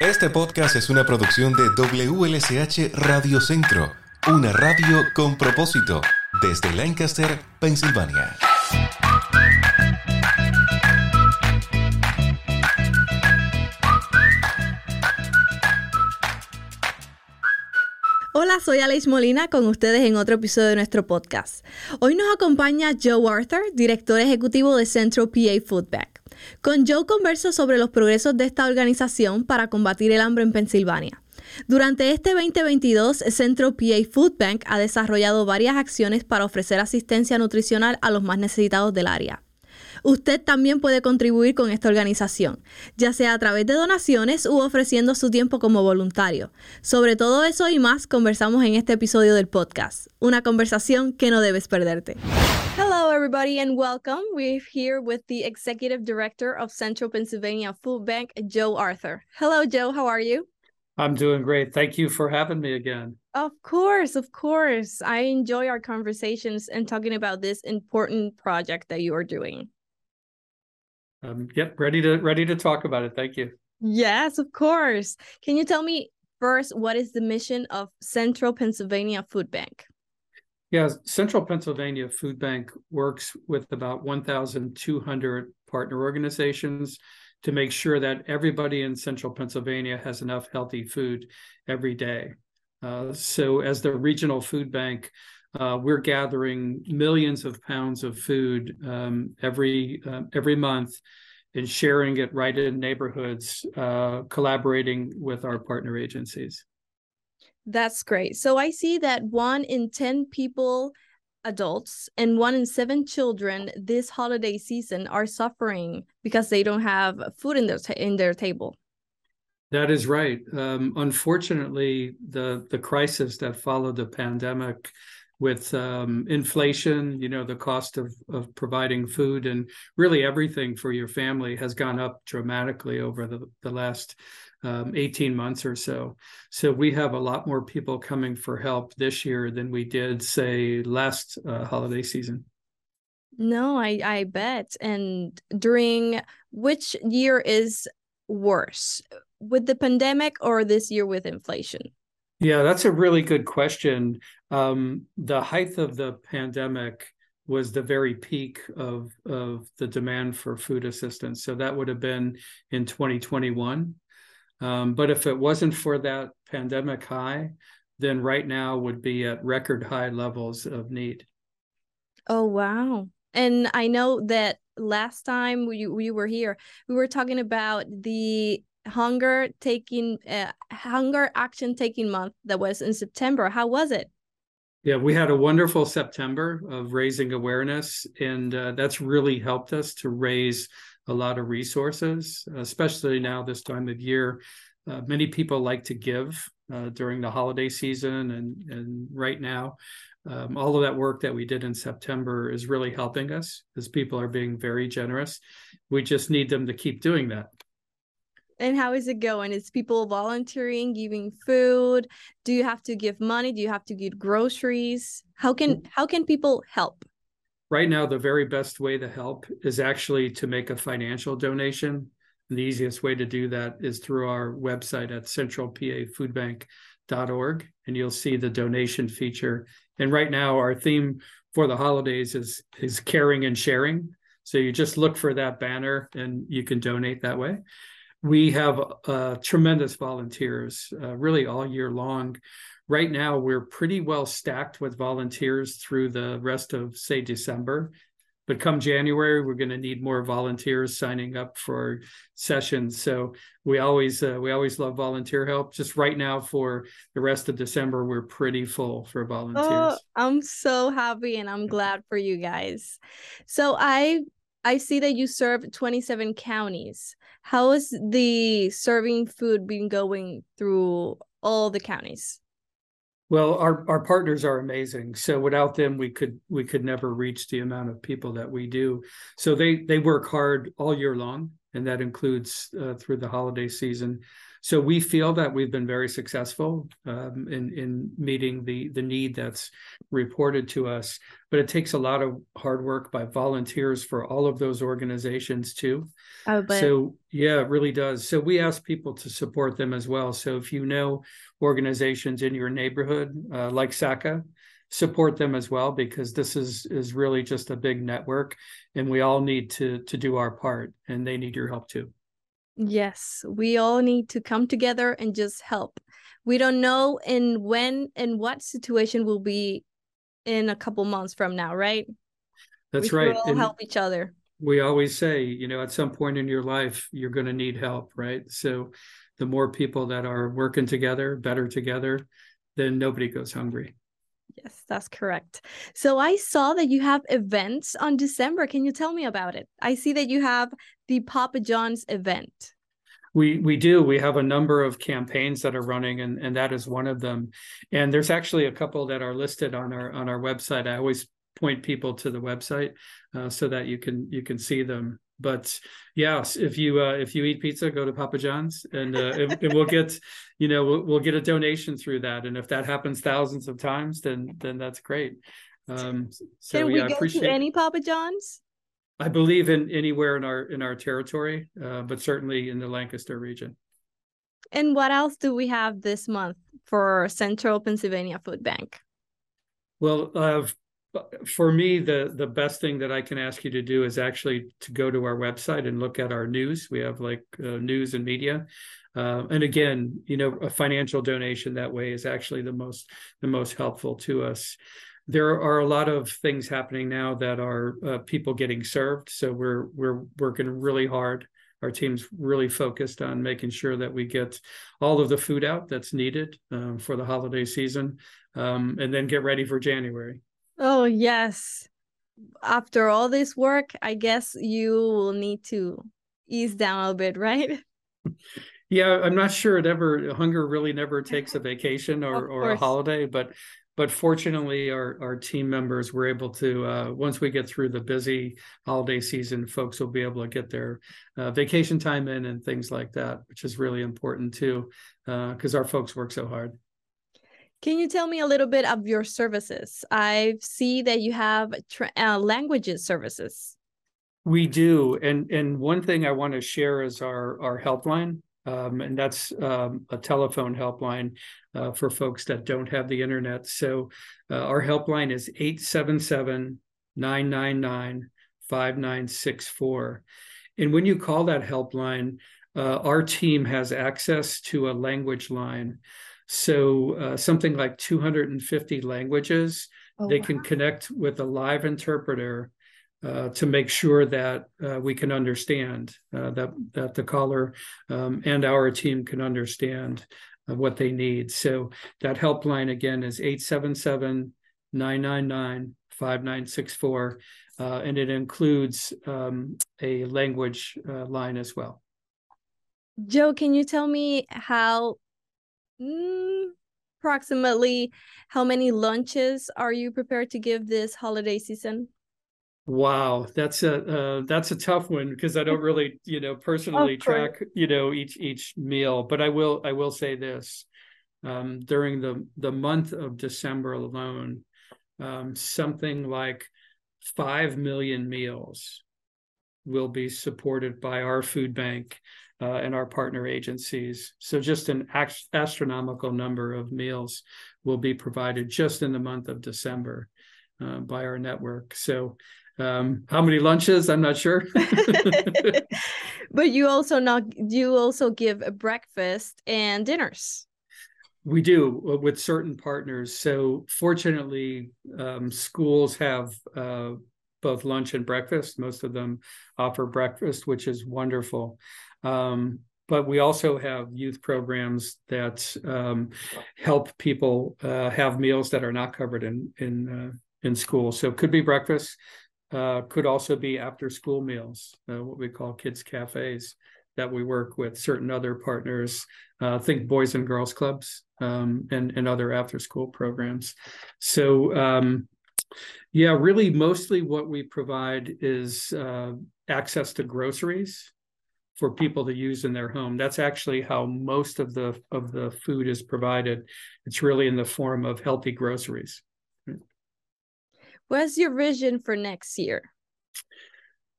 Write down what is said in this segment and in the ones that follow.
Este podcast es una producción de WLSH Radio Centro, una radio con propósito, desde Lancaster, Pensilvania. Hola, soy Alice Molina con ustedes en otro episodio de nuestro podcast. Hoy nos acompaña Joe Arthur, director ejecutivo de Central PA Food Bank. Con Joe converso sobre los progresos de esta organización para combatir el hambre en Pensilvania. Durante este 2022, Central PA Food Bank ha desarrollado varias acciones para ofrecer asistencia nutricional a los más necesitados del área. Usted también puede contribuir con esta organización, ya sea a través de donaciones u ofreciendo su tiempo como voluntario. Sobre todo eso y más conversamos en este episodio del podcast, una conversación que no debes perderte. Everybody, and welcome. We're here with the Executive Director of Central Pennsylvania Food Bank, Joe Arthur. Hello, Joe. How are you? I'm doing great. Thank you for having me again. Of course, of course. I enjoy our conversations and talking about this important project that you are doing. Um, yep, ready to ready to talk about it. Thank you. Yes, of course. Can you tell me first what is the mission of Central Pennsylvania Food Bank? Yeah, Central Pennsylvania Food Bank works with about 1,200 partner organizations to make sure that everybody in Central Pennsylvania has enough healthy food every day. Uh, so, as the regional food bank, uh, we're gathering millions of pounds of food um, every uh, every month and sharing it right in neighborhoods, uh, collaborating with our partner agencies. That's great. So I see that one in 10 people, adults, and one in seven children this holiday season are suffering because they don't have food in their, in their table. That is right. Um, unfortunately, the the crisis that followed the pandemic with um, inflation, you know, the cost of, of providing food and really everything for your family has gone up dramatically over the, the last um, 18 months or so. So we have a lot more people coming for help this year than we did, say, last uh, holiday season. No, I, I bet. And during which year is worse, with the pandemic or this year with inflation? Yeah, that's a really good question. Um, the height of the pandemic was the very peak of of the demand for food assistance. So that would have been in 2021. Um, but if it wasn't for that pandemic high, then right now would be at record high levels of need. Oh wow! And I know that last time we we were here, we were talking about the hunger taking uh, hunger action taking month that was in September. How was it? Yeah, we had a wonderful September of raising awareness, and uh, that's really helped us to raise a lot of resources, especially now this time of year. Uh, many people like to give uh, during the holiday season, and and right now, um, all of that work that we did in September is really helping us as people are being very generous. We just need them to keep doing that. And how is it going? Is people volunteering, giving food? Do you have to give money? Do you have to give groceries? How can mm. how can people help? Right now, the very best way to help is actually to make a financial donation. And the easiest way to do that is through our website at centralpafoodbank.org, and you'll see the donation feature. And right now, our theme for the holidays is is caring and sharing. So you just look for that banner, and you can donate that way we have uh, tremendous volunteers uh, really all year long. Right now, we're pretty well stacked with volunteers through the rest of, say, December. But come January, we're going to need more volunteers signing up for sessions. So we always uh, we always love volunteer help. Just right now, for the rest of December, we're pretty full for volunteers. Oh, I'm so happy and I'm glad for you guys. So I I see that you serve 27 counties. How is the serving food been going through all the counties? Well, our, our partners are amazing. So without them, we could we could never reach the amount of people that we do. So they they work hard all year long and that includes uh, through the holiday season. So we feel that we've been very successful um, in in meeting the the need that's reported to us. But it takes a lot of hard work by volunteers for all of those organizations too. Oh, but So yeah, it really does. So we ask people to support them as well. So if you know organizations in your neighborhood uh, like SACA, support them as well because this is is really just a big network, and we all need to to do our part, and they need your help too. Yes, we all need to come together and just help. We don't know in when and what situation will be in a couple months from now, right? That's we right. all And help each other. we always say, you know, at some point in your life, you're going to need help, right? So the more people that are working together, better together, then nobody goes hungry. Yes, that's correct. So I saw that you have events on December. Can you tell me about it? I see that you have the Papa John's event. We we do. We have a number of campaigns that are running, and and that is one of them. And there's actually a couple that are listed on our on our website. I always point people to the website uh, so that you can you can see them. But yes, if you uh, if you eat pizza, go to Papa John's, and, uh, we'll get you know we'll, we'll get a donation through that. And if that happens thousands of times, then then that's great. Um, so Can we yeah, I go appreciate. to any Papa John's? I believe in anywhere in our in our territory, uh, but certainly in the Lancaster region. And what else do we have this month for Central Pennsylvania Food Bank? Well, uh, for me, the the best thing that I can ask you to do is actually to go to our website and look at our news. We have like uh, news and media, uh, and again, you know, a financial donation that way is actually the most the most helpful to us. There are a lot of things happening now that are uh, people getting served, so we're we're working really hard. Our team's really focused on making sure that we get all of the food out that's needed um, for the holiday season, um, and then get ready for January. Oh, yes. After all this work, I guess you will need to ease down a bit, right? Yeah, I'm not sure it ever hunger really never takes a vacation or, or a holiday, but but fortunately our our team members were able to uh, once we get through the busy holiday season, folks will be able to get their uh, vacation time in and things like that, which is really important too, because our folks work so hard. Can you tell me a little bit of your services? I see that you have uh, languages services. We do, and and one thing I want to share is our our helpline, um, and that's um, a telephone helpline uh, for folks that don't have the internet. So uh, our helpline is 877-999-5964. And when you call that helpline, uh, our team has access to a language line. So uh, something like 250 languages Oh, they can connect with a live interpreter uh, to make sure that uh, we can understand uh, that that the caller um, and our team can understand uh, what they need. So that helpline again is 877-999-5964 uh, and it includes um, a language uh, line as well. Joe, can you tell me how mm, approximately how many lunches are you prepared to give this holiday season? Wow, that's a uh, that's a tough one because I don't really, you know, personally track, you know, each each meal. But I will I will say this: um, during the the month of December alone, um, something like five million meals will be supported by our food bank uh, and our partner agencies. So just an act- astronomical number of meals will be provided just in the month of December uh, by our network. So um, how many lunches? I'm not sure. but you also not you also give a breakfast and dinners. we do uh, with certain partners. So fortunately, um, schools have uh, both lunch and breakfast. Most of them offer breakfast, which is wonderful. Um, but we also have youth programs that um, help people uh, have meals that are not covered in in uh, in school. So it could be breakfast, uh, could also be after school meals, uh, what we call kids cafes that we work with certain other partners. Uh, think Boys and Girls Clubs um, and and other after school programs. So um, yeah, really, mostly what we provide is uh, access to groceries for people to use in their home. That's actually how most of the of the food is provided. It's really in the form of healthy groceries. What's your vision for next year?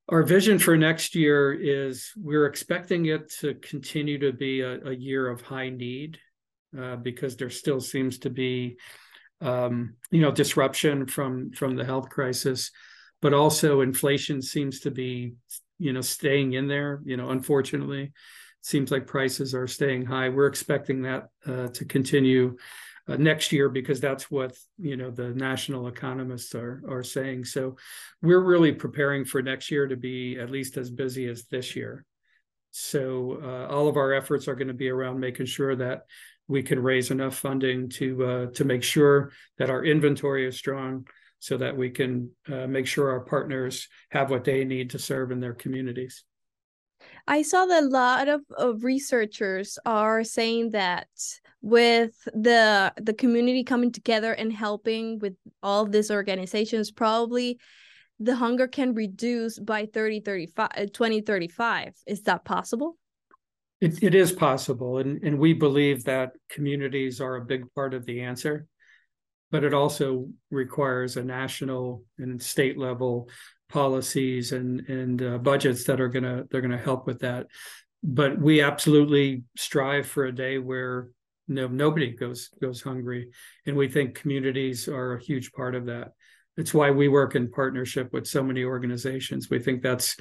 Our vision for next year is we're expecting it to continue to be a, a year of high need uh, because there still seems to be, um, you know, disruption from from the health crisis, but also inflation seems to be, you know, staying in there. You know, unfortunately, it seems like prices are staying high. We're expecting that uh, to continue uh, next year because that's what you know the national economists are are saying. So we're really preparing for next year to be at least as busy as this year. So uh, all of our efforts are going to be around making sure that we can raise enough funding to uh, to make sure that our inventory is strong, so that we can uh, make sure our partners have what they need to serve in their communities. I saw that a lot of, of researchers are saying that with the the community coming together and helping with all these organizations, probably the hunger can reduce by 30 35 uh, 2035 is that possible it, it is possible and, and we believe that communities are a big part of the answer but it also requires a national and state level policies and and uh, budgets that are gonna they're gonna help with that. But we absolutely strive for a day where no nobody goes goes hungry, and we think communities are a huge part of that. It's why we work in partnership with so many organizations. We think that's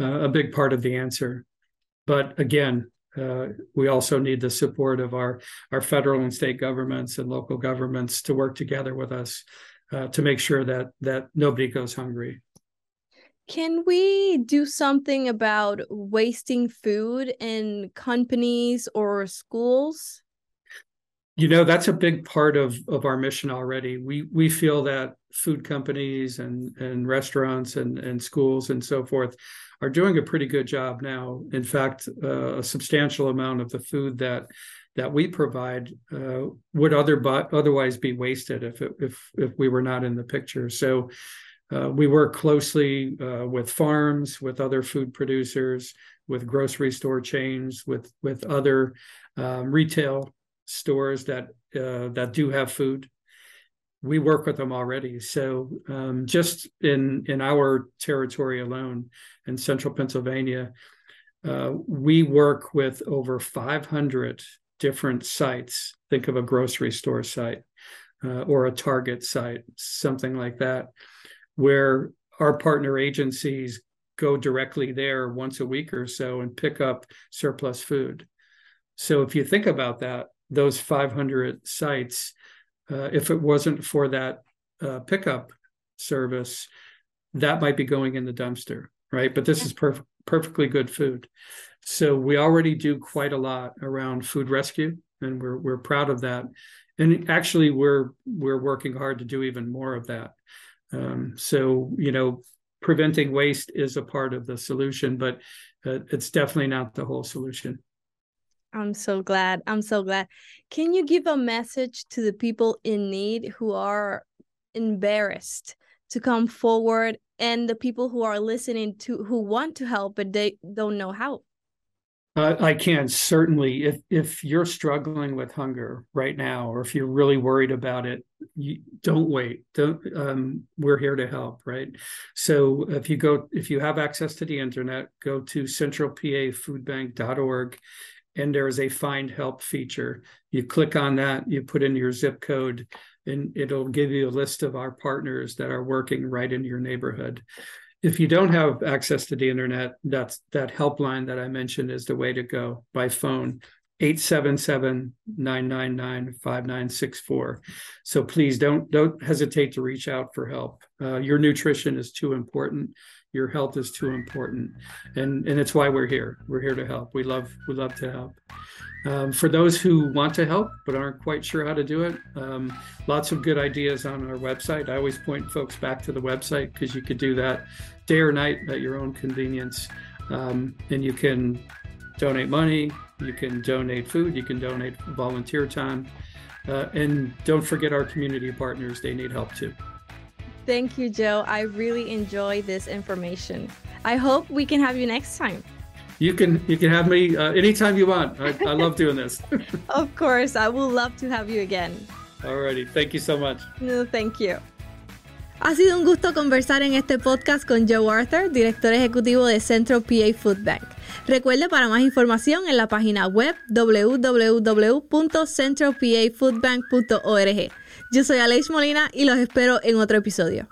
uh, a big part of the answer. But again, uh, we also need the support of our our federal and state governments and local governments to work together with us uh, to make sure that that nobody goes hungry. Can we do something about wasting food in companies or schools? You know, that's a big part of, of our mission already. We we feel that food companies and, and restaurants and, and schools and so forth are doing a pretty good job now. In fact, uh, a substantial amount of the food that that we provide uh, would other but otherwise be wasted if it, if if we were not in the picture. So uh, we work closely uh, with farms, with other food producers, with grocery store chains, with with other um, retail stores that uh, that do have food. We work with them already. So um, just in in our territory alone, in central Pennsylvania, uh, we work with over 500 different sites. Think of a grocery store site uh, or a Target site, something like that where our partner agencies go directly there once a week or so and pick up surplus food. So if you think about that, those 500 sites, uh, if it wasn't for that uh, pickup service, that might be going in the dumpster, right? But this is perf- perfectly good food. So we already do quite a lot around food rescue, and we're we're proud of that. And actually, we're we're working hard to do even more of that. Um, so, you know, preventing waste is a part of the solution, but uh, it's definitely not the whole solution. I'm so glad. I'm so glad. Can you give a message to the people in need who are embarrassed to come forward and the people who are listening to who want to help but they don't know how? Uh, I can certainly. If if you're struggling with hunger right now, or if you're really worried about it, you, don't wait. Don't. Um, we're here to help, right? So if you go, if you have access to the internet, go to centralpafoodbank.org, and there is a find help feature. You click on that, you put in your zip code, and it'll give you a list of our partners that are working right in your neighborhood if you don't have access to the internet, that's that helpline that I mentioned is the way to go by phone. 877-999-5964 so please don't don't hesitate to reach out for help uh, your nutrition is too important your health is too important. And and it's why we're here. We're here to help. We love we love to help. Um, for those who want to help but aren't quite sure how to do it um, lots of good ideas on our website. I always point folks back to the website because you could do that day or night at your own convenience. Um, and you can donate money you can donate food, you can donate volunteer time. Uh, and don't forget our community partners, they need help too. Thank you, Joe. I really enjoy this information. I hope we can have you next time. you can you can have me uh, anytime you want. I, I love doing this. of course, I would love to have you again. Alrighty, thank you so much. No, thank you. Ha sido un gusto conversar en este podcast con Joe Arthur, director ejecutivo de Centro PA Food Bank. Recuerde para más información en la página web www.centralpafoodbank.org. Yo soy Aleix Molina y los espero en otro episodio.